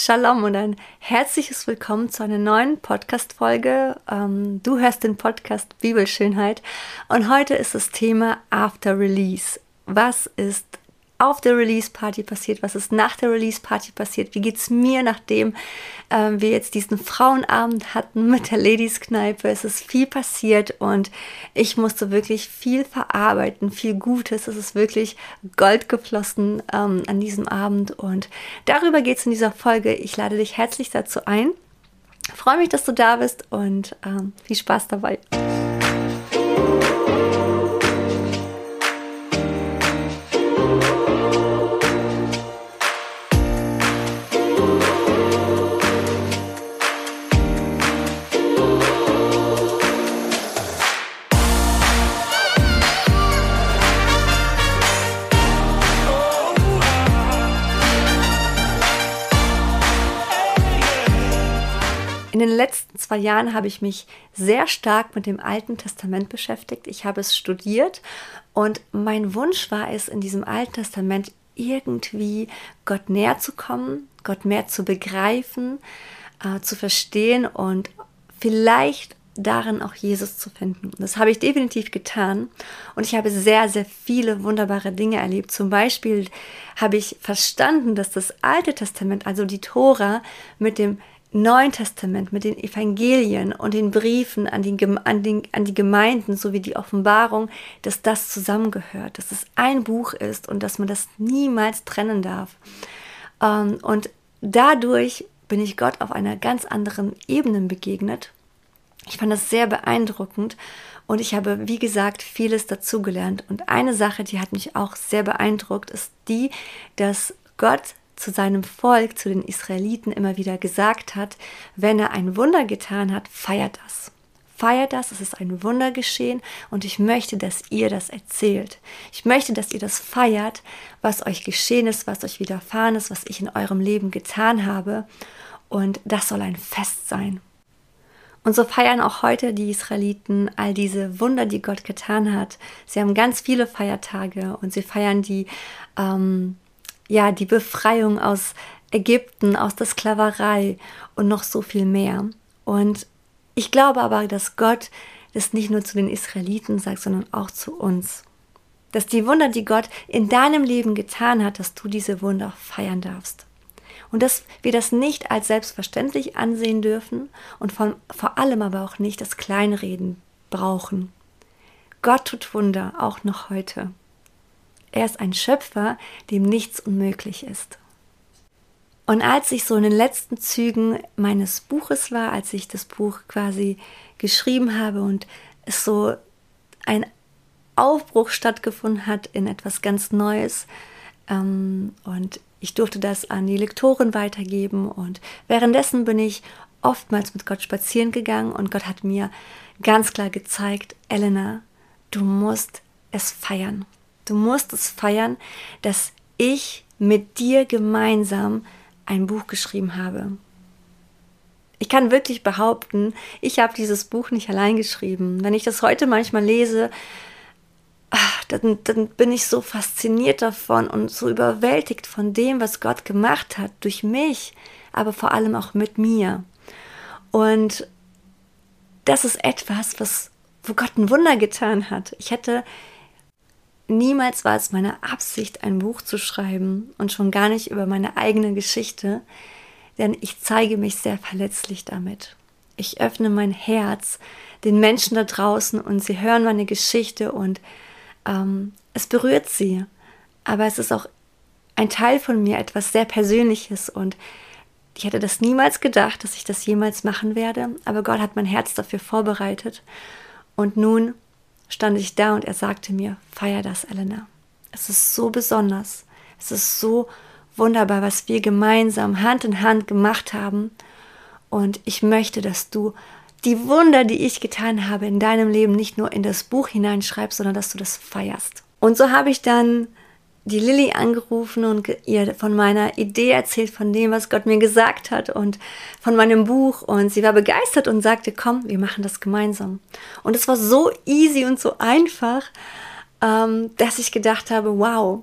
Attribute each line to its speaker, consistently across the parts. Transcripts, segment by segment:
Speaker 1: Shalom und ein herzliches Willkommen zu einer neuen Podcast-Folge. Ähm, du hörst den Podcast Bibelschönheit und heute ist das Thema After Release. Was ist auf der Release-Party passiert, was ist nach der Release-Party passiert, wie geht es mir, nachdem ähm, wir jetzt diesen Frauenabend hatten mit der Ladies-Kneipe. Es ist viel passiert und ich musste wirklich viel verarbeiten, viel Gutes. Es ist wirklich Gold geflossen ähm, an diesem Abend und darüber geht es in dieser Folge. Ich lade dich herzlich dazu ein. Freue mich, dass du da bist und ähm, viel Spaß dabei. Zwei Jahren habe ich mich sehr stark mit dem Alten Testament beschäftigt. Ich habe es studiert und mein Wunsch war es, in diesem Alten Testament irgendwie Gott näher zu kommen, Gott mehr zu begreifen, äh, zu verstehen und vielleicht darin auch Jesus zu finden. Das habe ich definitiv getan und ich habe sehr, sehr viele wunderbare Dinge erlebt. Zum Beispiel habe ich verstanden, dass das Alte Testament, also die Tora, mit dem Neuen Testament mit den Evangelien und den Briefen an die, an, den, an die Gemeinden sowie die Offenbarung, dass das zusammengehört, dass es ein Buch ist und dass man das niemals trennen darf. Ähm, und dadurch bin ich Gott auf einer ganz anderen Ebene begegnet. Ich fand das sehr beeindruckend und ich habe, wie gesagt, vieles dazugelernt. Und eine Sache, die hat mich auch sehr beeindruckt, ist die, dass Gott zu seinem Volk, zu den Israeliten immer wieder gesagt hat, wenn er ein Wunder getan hat, feiert das. Feiert das, es ist ein Wunder geschehen und ich möchte, dass ihr das erzählt. Ich möchte, dass ihr das feiert, was euch geschehen ist, was euch widerfahren ist, was ich in eurem Leben getan habe. Und das soll ein Fest sein. Und so feiern auch heute die Israeliten all diese Wunder, die Gott getan hat. Sie haben ganz viele Feiertage und sie feiern die ähm, ja, die Befreiung aus Ägypten, aus der Sklaverei und noch so viel mehr. Und ich glaube aber, dass Gott das nicht nur zu den Israeliten sagt, sondern auch zu uns. Dass die Wunder, die Gott in deinem Leben getan hat, dass du diese Wunder feiern darfst. Und dass wir das nicht als selbstverständlich ansehen dürfen und von, vor allem aber auch nicht das Kleinreden brauchen. Gott tut Wunder, auch noch heute. Er ist ein Schöpfer, dem nichts unmöglich ist. Und als ich so in den letzten Zügen meines Buches war, als ich das Buch quasi geschrieben habe und es so ein Aufbruch stattgefunden hat in etwas ganz Neues, ähm, und ich durfte das an die Lektoren weitergeben und währenddessen bin ich oftmals mit Gott spazieren gegangen und Gott hat mir ganz klar gezeigt, Elena, du musst es feiern. Du musst es feiern, dass ich mit dir gemeinsam ein Buch geschrieben habe. Ich kann wirklich behaupten, ich habe dieses Buch nicht allein geschrieben. Wenn ich das heute manchmal lese, ach, dann, dann bin ich so fasziniert davon und so überwältigt von dem, was Gott gemacht hat, durch mich, aber vor allem auch mit mir. Und das ist etwas, was, wo Gott ein Wunder getan hat. Ich hätte Niemals war es meine Absicht, ein Buch zu schreiben und schon gar nicht über meine eigene Geschichte, denn ich zeige mich sehr verletzlich damit. Ich öffne mein Herz den Menschen da draußen und sie hören meine Geschichte und ähm, es berührt sie. Aber es ist auch ein Teil von mir, etwas sehr Persönliches und ich hätte das niemals gedacht, dass ich das jemals machen werde, aber Gott hat mein Herz dafür vorbereitet. Und nun stand ich da und er sagte mir, feier das, Elena. Es ist so besonders. Es ist so wunderbar, was wir gemeinsam Hand in Hand gemacht haben. Und ich möchte, dass du die Wunder, die ich getan habe in deinem Leben, nicht nur in das Buch hineinschreibst, sondern dass du das feierst. Und so habe ich dann die Lilly angerufen und ihr von meiner Idee erzählt, von dem, was Gott mir gesagt hat und von meinem Buch. Und sie war begeistert und sagte, komm, wir machen das gemeinsam. Und es war so easy und so einfach, ähm, dass ich gedacht habe, wow,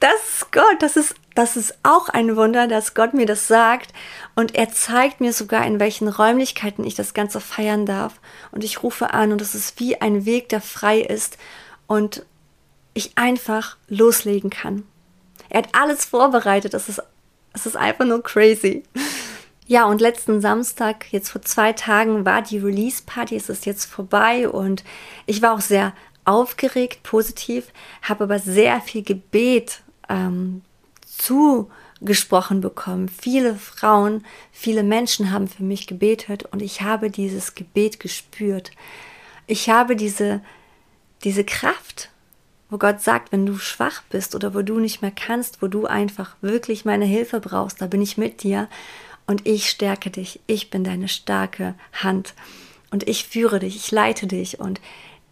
Speaker 1: das ist Gott, das ist das ist auch ein Wunder, dass Gott mir das sagt und er zeigt mir sogar, in welchen Räumlichkeiten ich das Ganze feiern darf. Und ich rufe an und es ist wie ein Weg, der frei ist und ich einfach loslegen kann. Er hat alles vorbereitet. Es ist, es ist einfach nur crazy. Ja, und letzten Samstag, jetzt vor zwei Tagen, war die Release-Party. Es ist jetzt vorbei und ich war auch sehr aufgeregt, positiv, habe aber sehr viel Gebet ähm, zugesprochen bekommen. Viele Frauen, viele Menschen haben für mich gebetet und ich habe dieses Gebet gespürt. Ich habe diese, diese Kraft, wo Gott sagt, wenn du schwach bist oder wo du nicht mehr kannst, wo du einfach wirklich meine Hilfe brauchst, da bin ich mit dir und ich stärke dich. Ich bin deine starke Hand und ich führe dich, ich leite dich und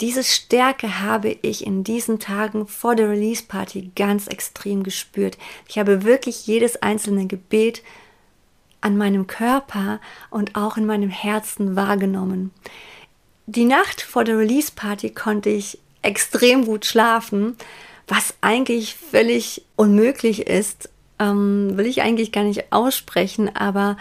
Speaker 1: diese Stärke habe ich in diesen Tagen vor der Release Party ganz extrem gespürt. Ich habe wirklich jedes einzelne Gebet an meinem Körper und auch in meinem Herzen wahrgenommen. Die Nacht vor der Release Party konnte ich extrem gut schlafen, was eigentlich völlig unmöglich ist, ähm, will ich eigentlich gar nicht aussprechen, aber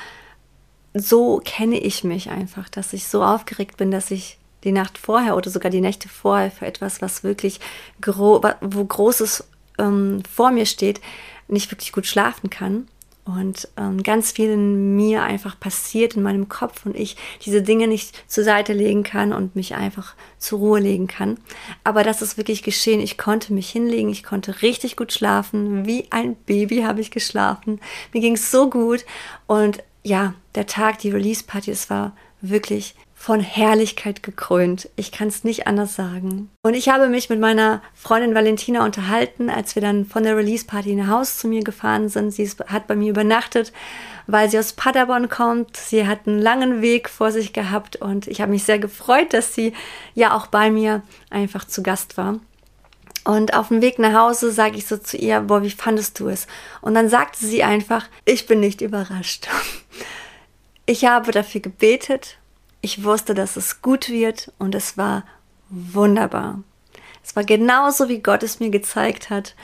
Speaker 1: so kenne ich mich einfach, dass ich so aufgeregt bin, dass ich die Nacht vorher oder sogar die Nächte vorher für etwas, was wirklich gro wo Großes ähm, vor mir steht, nicht wirklich gut schlafen kann. Und ähm, ganz viel in mir einfach passiert in meinem Kopf und ich diese Dinge nicht zur Seite legen kann und mich einfach zur Ruhe legen kann. Aber das ist wirklich geschehen. Ich konnte mich hinlegen, ich konnte richtig gut schlafen. Wie ein Baby habe ich geschlafen. Mir ging es so gut. Und ja, der Tag, die Release-Party, es war wirklich von Herrlichkeit gekrönt. Ich kann es nicht anders sagen. Und ich habe mich mit meiner Freundin Valentina unterhalten, als wir dann von der Release Party nach Haus zu mir gefahren sind. Sie hat bei mir übernachtet, weil sie aus Paderborn kommt. Sie hat einen langen Weg vor sich gehabt und ich habe mich sehr gefreut, dass sie ja auch bei mir einfach zu Gast war. Und auf dem Weg nach Hause sage ich so zu ihr, boah, wie fandest du es? Und dann sagte sie einfach, ich bin nicht überrascht. Ich habe dafür gebetet ich wusste, dass es gut wird und es war wunderbar. Es war genauso, wie Gott es mir gezeigt hat.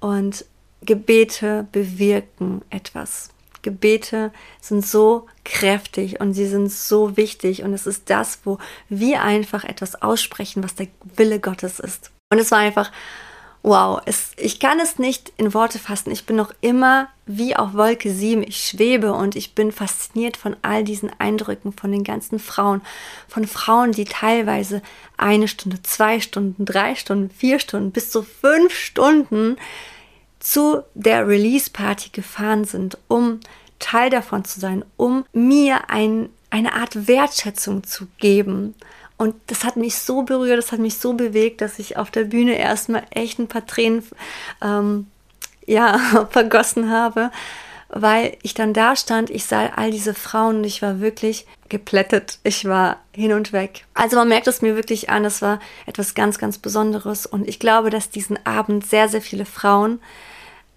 Speaker 1: Und Gebete bewirken etwas. Gebete sind so kräftig und sie sind so wichtig und es ist das, wo wir einfach etwas aussprechen, was der Wille Gottes ist. Und es war einfach wow, es, ich kann es nicht in Worte fassen. Ich bin noch immer wie auf Wolke 7. Ich schwebe und ich bin fasziniert von all diesen Eindrücken, von den ganzen Frauen, von Frauen, die teilweise eine Stunde, zwei Stunden, drei Stunden, vier Stunden, bis zu fünf Stunden zu der Release-Party gefahren sind, um Teil davon zu sein, um mir ein, eine Art Wertschätzung zu geben und das hat mich so berührt, das hat mich so bewegt, dass ich auf der Bühne erstmal echt ein paar Tränen ähm, ja, vergossen habe, weil ich dann da stand, ich sah all diese Frauen und ich war wirklich geplättet. Ich war hin und weg. Also man merkt es mir wirklich an, das war etwas ganz, ganz Besonderes. Und ich glaube, dass diesen Abend sehr, sehr viele Frauen,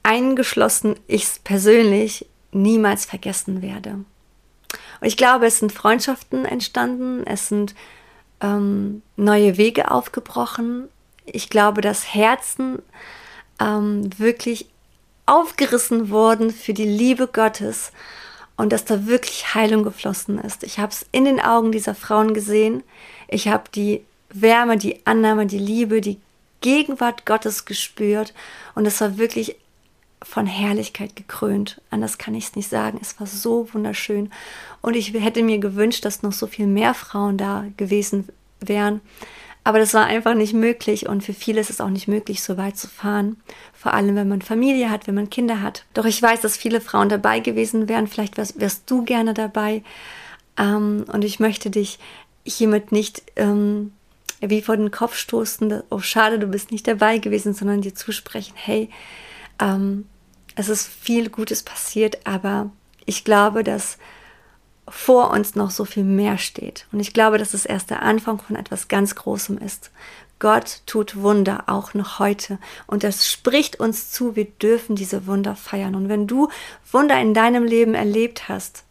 Speaker 1: eingeschlossen ich persönlich, niemals vergessen werde. Und ich glaube, es sind Freundschaften entstanden, es sind ähm, neue Wege aufgebrochen. Ich glaube, dass Herzen ähm, wirklich aufgerissen wurden für die Liebe Gottes und dass da wirklich Heilung geflossen ist. Ich habe es in den Augen dieser Frauen gesehen. Ich habe die Wärme, die Annahme, die Liebe, die Gegenwart Gottes gespürt und es war wirklich von Herrlichkeit gekrönt. Anders kann ich es nicht sagen. Es war so wunderschön. Und ich hätte mir gewünscht, dass noch so viel mehr Frauen da gewesen wären. Aber das war einfach nicht möglich und für viele ist es auch nicht möglich, so weit zu fahren. Vor allem, wenn man Familie hat, wenn man Kinder hat. Doch ich weiß, dass viele Frauen dabei gewesen wären. Vielleicht wärst, wärst du gerne dabei. Ähm, und ich möchte dich hiermit nicht ähm, wie vor den Kopf stoßen, oh schade, du bist nicht dabei gewesen, sondern dir zusprechen, hey, ähm, es ist viel Gutes passiert, aber ich glaube, dass vor uns noch so viel mehr steht. Und ich glaube, dass es erst der Anfang von etwas ganz Großem ist. Gott tut Wunder auch noch heute und es spricht uns zu, wir dürfen diese Wunder feiern. Und wenn du Wunder in deinem Leben erlebt hast,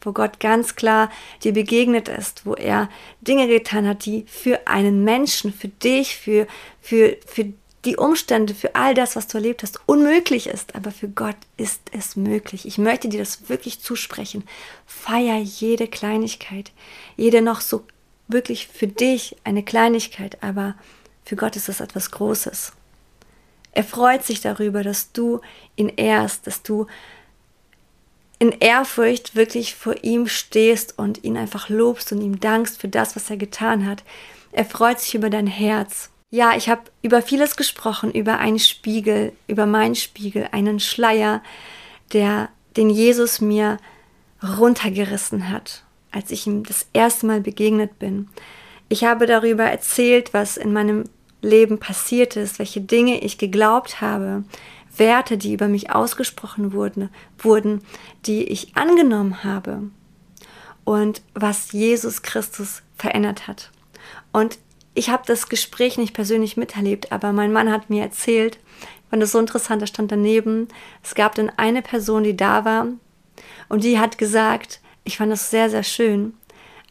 Speaker 1: wo Gott ganz klar dir begegnet ist, wo er Dinge getan hat, die für einen Menschen, für dich, für, für, für die Umstände, für all das, was du erlebt hast, unmöglich ist. Aber für Gott ist es möglich. Ich möchte dir das wirklich zusprechen. Feier jede Kleinigkeit, jede noch so wirklich für dich eine Kleinigkeit, aber für Gott ist es etwas Großes. Er freut sich darüber, dass du ihn ehrst, dass du in Ehrfurcht wirklich vor ihm stehst und ihn einfach lobst und ihm dankst für das, was er getan hat. Er freut sich über dein Herz. Ja, ich habe über vieles gesprochen, über einen Spiegel, über meinen Spiegel, einen Schleier, der den Jesus mir runtergerissen hat, als ich ihm das erste Mal begegnet bin. Ich habe darüber erzählt, was in meinem Leben passiert ist, welche Dinge ich geglaubt habe, Werte, die über mich ausgesprochen wurden, wurden, die ich angenommen habe und was Jesus Christus verändert hat. Und ich habe das Gespräch nicht persönlich miterlebt, aber mein Mann hat mir erzählt, ich fand das so interessant, da stand daneben, es gab dann eine Person, die da war und die hat gesagt, ich fand das sehr, sehr schön,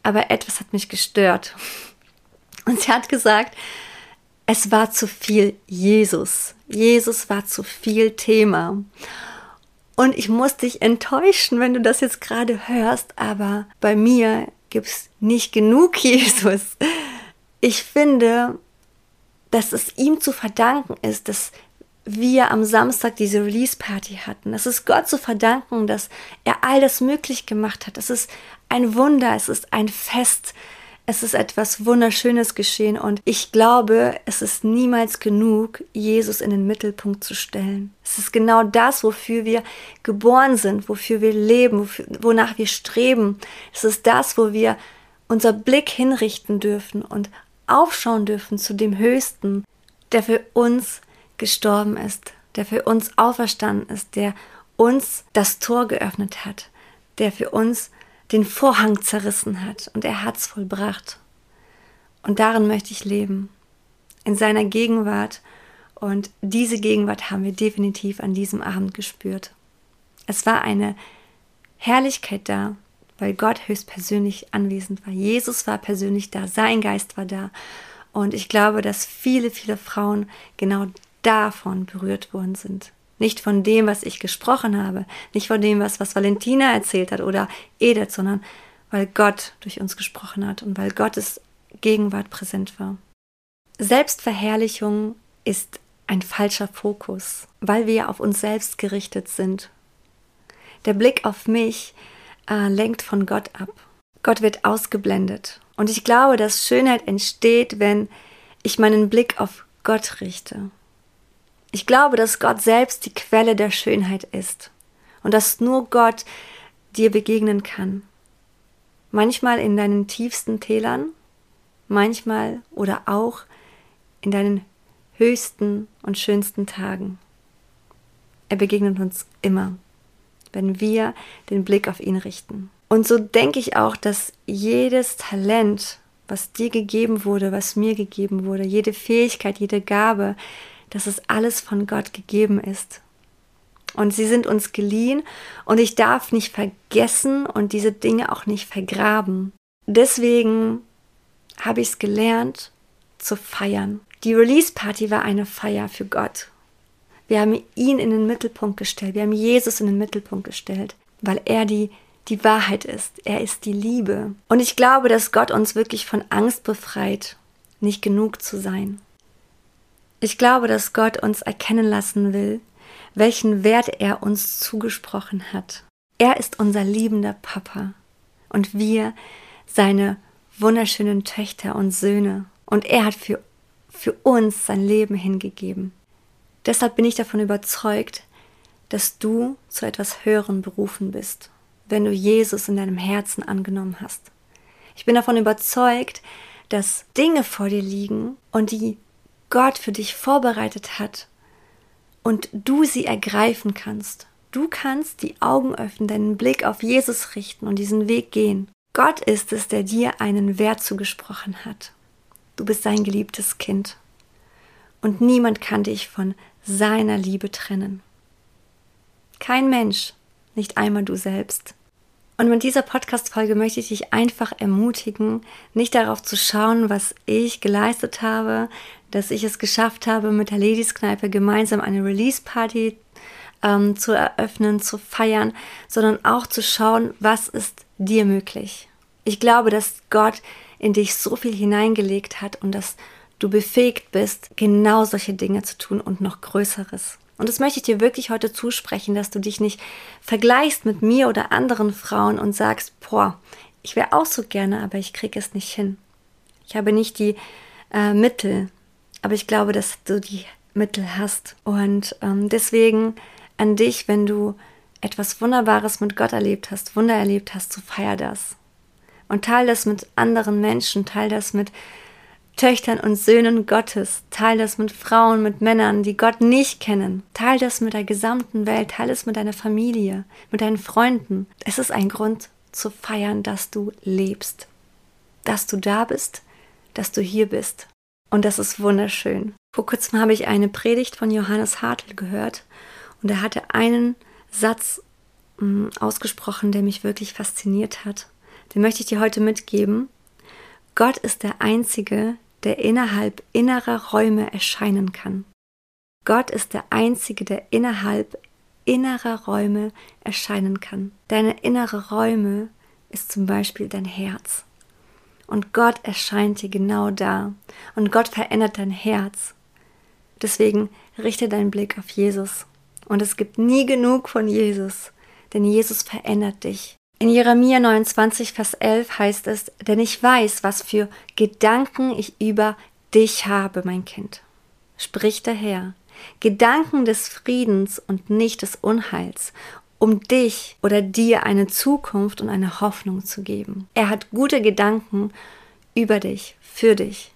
Speaker 1: aber etwas hat mich gestört. Und sie hat gesagt, es war zu viel Jesus. Jesus war zu viel Thema. Und ich muss dich enttäuschen, wenn du das jetzt gerade hörst, aber bei mir gibt es nicht genug Jesus. Ich finde, dass es ihm zu verdanken ist, dass wir am Samstag diese Release-Party hatten. Es ist Gott zu verdanken, dass er all das möglich gemacht hat. Es ist ein Wunder, es ist ein Fest, es ist etwas Wunderschönes geschehen und ich glaube, es ist niemals genug, Jesus in den Mittelpunkt zu stellen. Es ist genau das, wofür wir geboren sind, wofür wir leben, wofür, wonach wir streben. Es ist das, wo wir unser Blick hinrichten dürfen und aufschauen dürfen zu dem Höchsten, der für uns gestorben ist, der für uns auferstanden ist, der uns das Tor geöffnet hat, der für uns den Vorhang zerrissen hat und er hat's vollbracht. Und darin möchte ich leben, in seiner Gegenwart. Und diese Gegenwart haben wir definitiv an diesem Abend gespürt. Es war eine Herrlichkeit da, weil Gott höchstpersönlich anwesend war. Jesus war persönlich da, sein Geist war da. Und ich glaube, dass viele, viele Frauen genau davon berührt worden sind. Nicht von dem, was ich gesprochen habe, nicht von dem, was, was Valentina erzählt hat oder Edith, sondern weil Gott durch uns gesprochen hat und weil Gottes Gegenwart präsent war. Selbstverherrlichung ist ein falscher Fokus, weil wir auf uns selbst gerichtet sind. Der Blick auf mich äh, lenkt von Gott ab. Gott wird ausgeblendet. Und ich glaube, dass Schönheit entsteht, wenn ich meinen Blick auf Gott richte. Ich glaube, dass Gott selbst die Quelle der Schönheit ist und dass nur Gott dir begegnen kann. Manchmal in deinen tiefsten Tälern, manchmal oder auch in deinen höchsten und schönsten Tagen. Er begegnet uns immer, wenn wir den Blick auf ihn richten. Und so denke ich auch, dass jedes Talent, was dir gegeben wurde, was mir gegeben wurde, jede Fähigkeit, jede Gabe, dass es alles von Gott gegeben ist. Und sie sind uns geliehen und ich darf nicht vergessen und diese Dinge auch nicht vergraben. Deswegen habe ich es gelernt zu feiern. Die Release Party war eine Feier für Gott. Wir haben ihn in den Mittelpunkt gestellt. Wir haben Jesus in den Mittelpunkt gestellt, weil er die, die Wahrheit ist. Er ist die Liebe. Und ich glaube, dass Gott uns wirklich von Angst befreit, nicht genug zu sein. Ich glaube, dass Gott uns erkennen lassen will, welchen Wert er uns zugesprochen hat. Er ist unser liebender Papa und wir seine wunderschönen Töchter und Söhne. Und er hat für, für uns sein Leben hingegeben. Deshalb bin ich davon überzeugt, dass du zu etwas Höherem berufen bist, wenn du Jesus in deinem Herzen angenommen hast. Ich bin davon überzeugt, dass Dinge vor dir liegen und die Gott für dich vorbereitet hat und du sie ergreifen kannst. Du kannst die Augen öffnen, deinen Blick auf Jesus richten und diesen Weg gehen. Gott ist es, der dir einen Wert zugesprochen hat. Du bist sein geliebtes Kind. Und niemand kann dich von seiner Liebe trennen. Kein Mensch, nicht einmal du selbst. Und mit dieser Podcast-Folge möchte ich dich einfach ermutigen, nicht darauf zu schauen, was ich geleistet habe, dass ich es geschafft habe, mit der Ladies-Kneipe gemeinsam eine Release-Party ähm, zu eröffnen, zu feiern, sondern auch zu schauen, was ist dir möglich. Ich glaube, dass Gott in dich so viel hineingelegt hat und dass du befähigt bist, genau solche Dinge zu tun und noch Größeres. Und das möchte ich dir wirklich heute zusprechen, dass du dich nicht vergleichst mit mir oder anderen Frauen und sagst, boah, ich wäre auch so gerne, aber ich kriege es nicht hin. Ich habe nicht die äh, Mittel, aber ich glaube, dass du die Mittel hast. Und ähm, deswegen an dich, wenn du etwas Wunderbares mit Gott erlebt hast, Wunder erlebt hast, so feier das. Und teile das mit anderen Menschen, teile das mit Töchtern und Söhnen Gottes. Teil das mit Frauen, mit Männern, die Gott nicht kennen. Teil das mit der gesamten Welt. Teil es mit deiner Familie, mit deinen Freunden. Es ist ein Grund zu feiern, dass du lebst. Dass du da bist, dass du hier bist. Und das ist wunderschön. Vor kurzem habe ich eine Predigt von Johannes Hartl gehört und er hatte einen Satz mm, ausgesprochen, der mich wirklich fasziniert hat. Den möchte ich dir heute mitgeben. Gott ist der Einzige, der innerhalb innerer Räume erscheinen kann. Gott ist der Einzige, der innerhalb innerer Räume erscheinen kann. Deine innere Räume ist zum Beispiel dein Herz. Und Gott erscheint dir genau da. Und Gott verändert dein Herz. Deswegen richte deinen Blick auf Jesus. Und es gibt nie genug von Jesus, denn Jesus verändert dich. In Jeremia 29, Vers 11 heißt es, denn ich weiß, was für Gedanken ich über dich habe, mein Kind. Spricht der Herr. Gedanken des Friedens und nicht des Unheils, um dich oder dir eine Zukunft und eine Hoffnung zu geben. Er hat gute Gedanken über dich, für dich.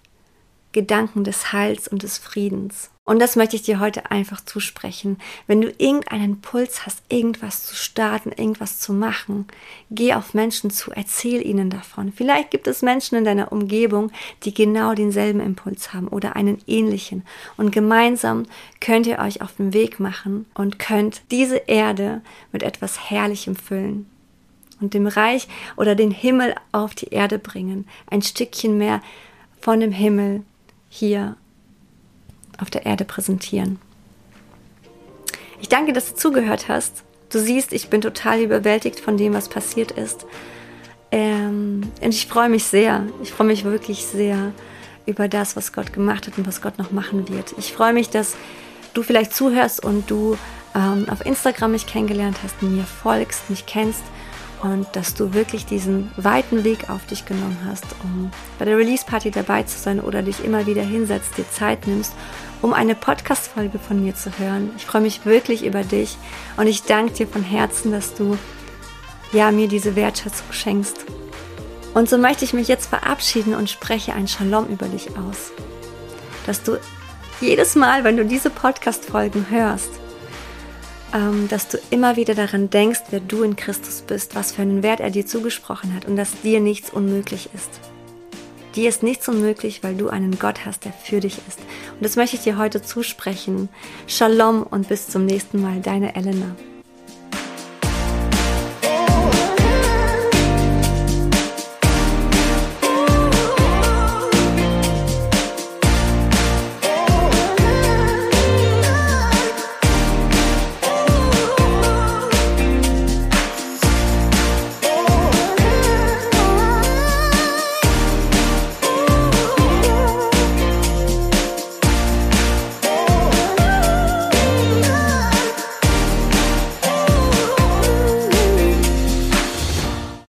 Speaker 1: Gedanken des Heils und des Friedens. Und das möchte ich dir heute einfach zusprechen. Wenn du irgendeinen Puls hast, irgendwas zu starten, irgendwas zu machen, geh auf Menschen zu, erzähl ihnen davon. Vielleicht gibt es Menschen in deiner Umgebung, die genau denselben Impuls haben oder einen ähnlichen. Und gemeinsam könnt ihr euch auf den Weg machen und könnt diese Erde mit etwas Herrlichem füllen und dem Reich oder den Himmel auf die Erde bringen. Ein Stückchen mehr von dem Himmel hier auf der Erde präsentieren. Ich danke, dass du zugehört hast. Du siehst, ich bin total überwältigt von dem, was passiert ist. Ähm, und ich freue mich sehr. Ich freue mich wirklich sehr über das, was Gott gemacht hat und was Gott noch machen wird. Ich freue mich, dass du vielleicht zuhörst und du ähm, auf Instagram mich kennengelernt hast, mir folgst, mich kennst und dass du wirklich diesen weiten Weg auf dich genommen hast, um bei der Release Party dabei zu sein oder dich immer wieder hinsetzt, dir Zeit nimmst, um eine Podcast-Folge von mir zu hören. Ich freue mich wirklich über dich und ich danke dir von Herzen, dass du ja mir diese Wertschätzung schenkst. Und so möchte ich mich jetzt verabschieden und spreche ein Shalom über dich aus. Dass du jedes Mal, wenn du diese Podcast-Folgen hörst, dass du immer wieder daran denkst, wer du in Christus bist, was für einen Wert er dir zugesprochen hat und dass dir nichts unmöglich ist. Dir ist nichts unmöglich, weil du einen Gott hast, der für dich ist. Und das möchte ich dir heute zusprechen. Shalom und bis zum nächsten Mal, deine Elena.